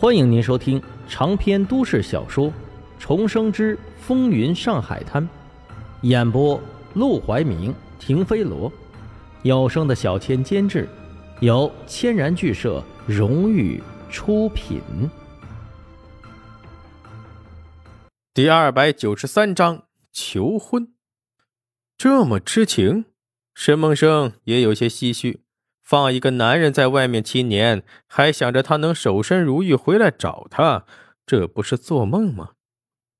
欢迎您收听长篇都市小说《重生之风云上海滩》，演播：陆怀明、停飞罗，有声的小千监制，由千然剧社荣誉出品。第二百九十三章求婚，这么痴情，沈梦生也有些唏嘘。放一个男人在外面七年，还想着他能守身如玉回来找他，这不是做梦吗？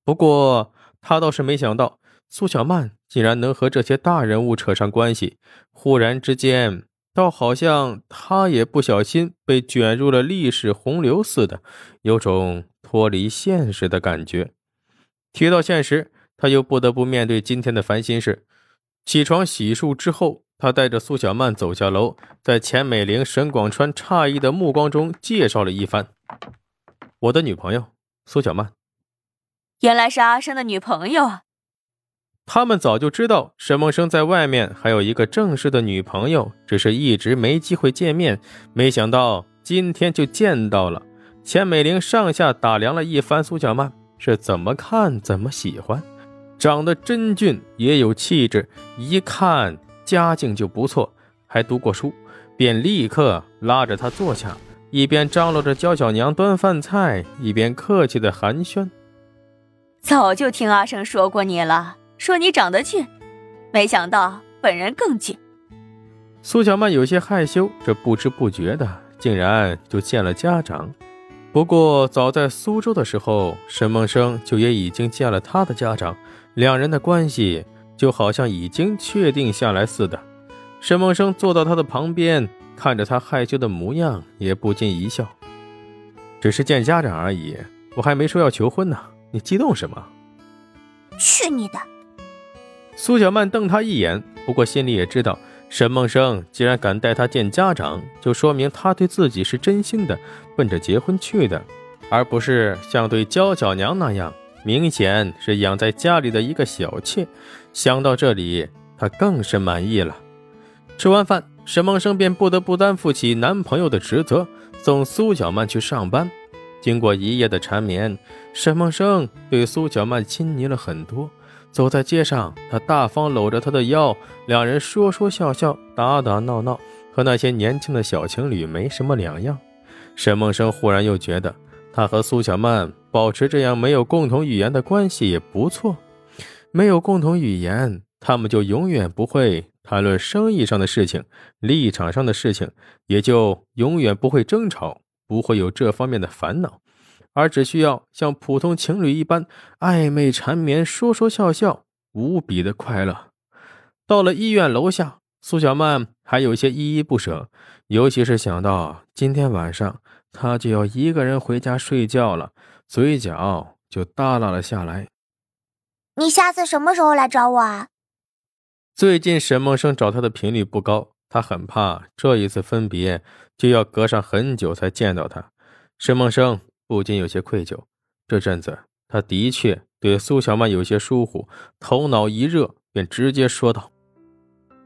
不过他倒是没想到，苏小曼竟然能和这些大人物扯上关系。忽然之间，倒好像他也不小心被卷入了历史洪流似的，有种脱离现实的感觉。提到现实，他又不得不面对今天的烦心事。起床洗漱之后。他带着苏小曼走下楼，在钱美玲、沈广川诧异的目光中介绍了一番：“我的女朋友苏小曼。”原来是阿生的女朋友啊！他们早就知道沈梦生在外面还有一个正式的女朋友，只是一直没机会见面。没想到今天就见到了。钱美玲上下打量了一番苏小曼，是怎么看怎么喜欢，长得真俊，也有气质，一看。家境就不错，还读过书，便立刻拉着他坐下，一边张罗着教小娘端饭菜，一边客气的寒暄。早就听阿生说过你了，说你长得俊，没想到本人更俊。苏小曼有些害羞，这不知不觉的竟然就见了家长。不过早在苏州的时候，沈梦生就也已经见了他的家长，两人的关系。就好像已经确定下来似的，沈梦生坐到他的旁边，看着他害羞的模样，也不禁一笑。只是见家长而已，我还没说要求婚呢，你激动什么？去你的！苏小曼瞪他一眼，不过心里也知道，沈梦生既然敢带她见家长，就说明他对自己是真心的，奔着结婚去的，而不是像对娇小娘那样。明显是养在家里的一个小妾，想到这里，她更是满意了。吃完饭，沈梦生便不得不担负起男朋友的职责，送苏小曼去上班。经过一夜的缠绵，沈梦生对苏小曼亲昵了很多。走在街上，他大方搂着她的腰，两人说说笑笑，打打闹闹，和那些年轻的小情侣没什么两样。沈梦生忽然又觉得，他和苏小曼。保持这样没有共同语言的关系也不错，没有共同语言，他们就永远不会谈论生意上的事情，立场上的事情，也就永远不会争吵，不会有这方面的烦恼，而只需要像普通情侣一般暧昧缠绵，说说笑笑，无比的快乐。到了医院楼下，苏小曼还有些依依不舍，尤其是想到今天晚上她就要一个人回家睡觉了。嘴角就耷拉了下来。你下次什么时候来找我啊？最近沈梦生找他的频率不高，他很怕这一次分别就要隔上很久才见到他。沈梦生不禁有些愧疚，这阵子他的确对苏小曼有些疏忽，头脑一热便直接说道：“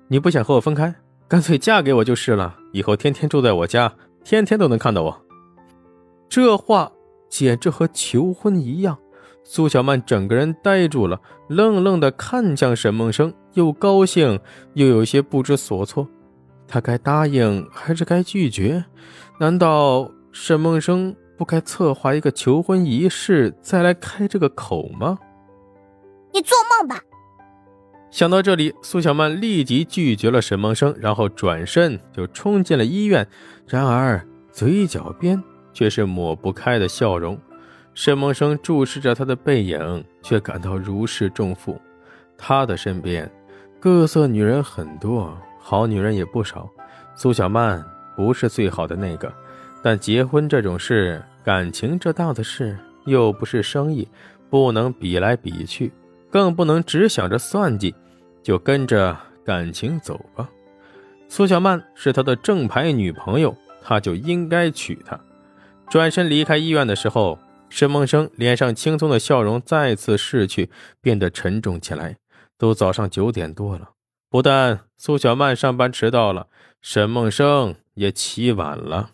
你不想和我分开，干脆嫁给我就是了，以后天天住在我家，天天都能看到我。”这话。简直和求婚一样，苏小曼整个人呆住了，愣愣的看向沈梦生，又高兴又有些不知所措。他该答应还是该拒绝？难道沈梦生不该策划一个求婚仪式，再来开这个口吗？你做梦吧！想到这里，苏小曼立即拒绝了沈梦生，然后转身就冲进了医院。然而嘴角边。却是抹不开的笑容。沈梦生注视着他的背影，却感到如释重负。他的身边，各色女人很多，好女人也不少。苏小曼不是最好的那个，但结婚这种事，感情这档子事，又不是生意，不能比来比去，更不能只想着算计，就跟着感情走吧。苏小曼是他的正牌女朋友，他就应该娶她。转身离开医院的时候，沈梦生脸上轻松的笑容再次逝去，变得沉重起来。都早上九点多了，不但苏小曼上班迟到了，沈梦生也起晚了。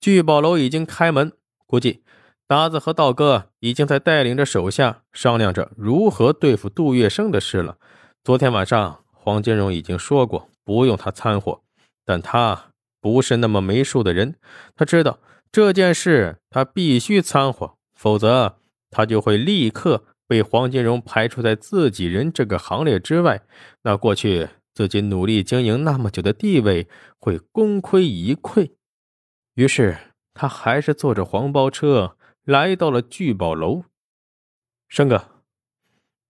聚宝楼已经开门，估计达子和道哥已经在带领着手下商量着如何对付杜月笙的事了。昨天晚上，黄金荣已经说过不用他掺和，但他不是那么没数的人，他知道这件事他必须掺和，否则他就会立刻被黄金荣排除在自己人这个行列之外。那过去自己努力经营那么久的地位会功亏一篑。于是他还是坐着黄包车。来到了聚宝楼，生哥，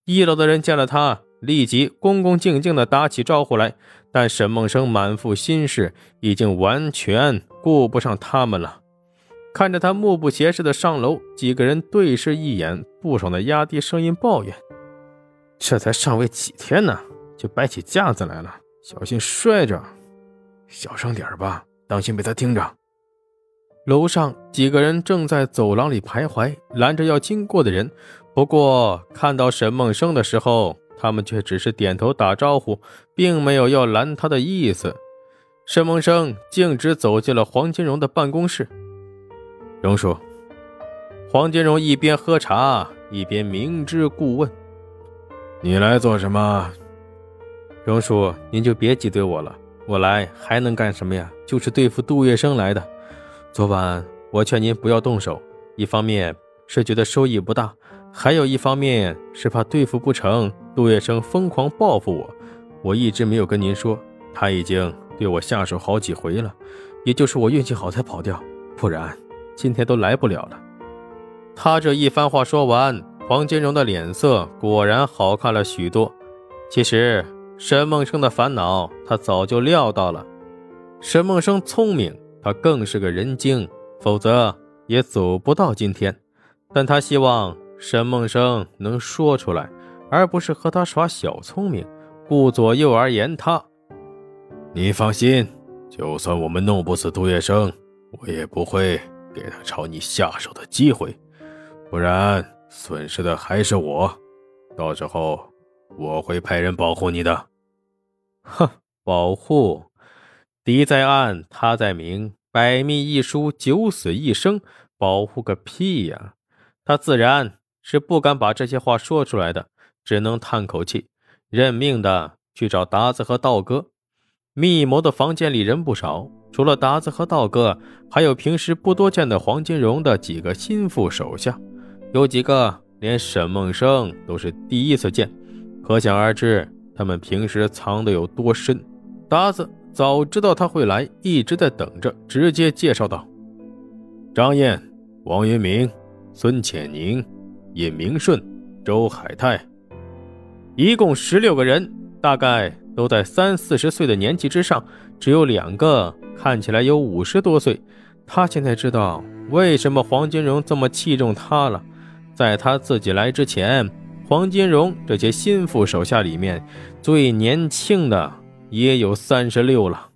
一楼的人见了他，立即恭恭敬敬的打起招呼来。但沈梦生满腹心事，已经完全顾不上他们了。看着他目不斜视的上楼，几个人对视一眼，不爽的压低声音抱怨：“这才上位几天呢，就摆起架子来了，小心摔着，小声点吧，当心被他听着。”楼上几个人正在走廊里徘徊，拦着要经过的人。不过看到沈梦生的时候，他们却只是点头打招呼，并没有要拦他的意思。沈梦生径直走进了黄金荣的办公室。荣叔，黄金荣一边喝茶一边明知故问：“你来做什么？”荣叔，您就别挤兑我了，我来还能干什么呀？就是对付杜月笙来的。昨晚我劝您不要动手，一方面是觉得收益不大，还有一方面是怕对付不成，杜月笙疯狂报复我。我一直没有跟您说，他已经对我下手好几回了，也就是我运气好才跑掉，不然今天都来不了了。他这一番话说完，黄金荣的脸色果然好看了许多。其实沈梦生的烦恼他早就料到了，沈梦生聪明。他更是个人精，否则也走不到今天。但他希望沈梦生能说出来，而不是和他耍小聪明，顾左右而言他。你放心，就算我们弄不死杜月笙，我也不会给他朝你下手的机会，不然损失的还是我。到时候我会派人保护你的。哼，保护。敌在暗，他在明，百密一疏，九死一生，保护个屁呀！他自然是不敢把这些话说出来的，只能叹口气，认命的去找达子和道哥。密谋的房间里人不少，除了达子和道哥，还有平时不多见的黄金荣的几个心腹手下，有几个连沈梦生都是第一次见，可想而知他们平时藏的有多深。达子。早知道他会来，一直在等着，直接介绍道：“张燕、王云明、孙浅宁、尹明顺、周海泰，一共十六个人，大概都在三四十岁的年纪之上，只有两个看起来有五十多岁。他现在知道为什么黄金荣这么器重他了。在他自己来之前，黄金荣这些心腹手下里面最年轻的。也有三十六了。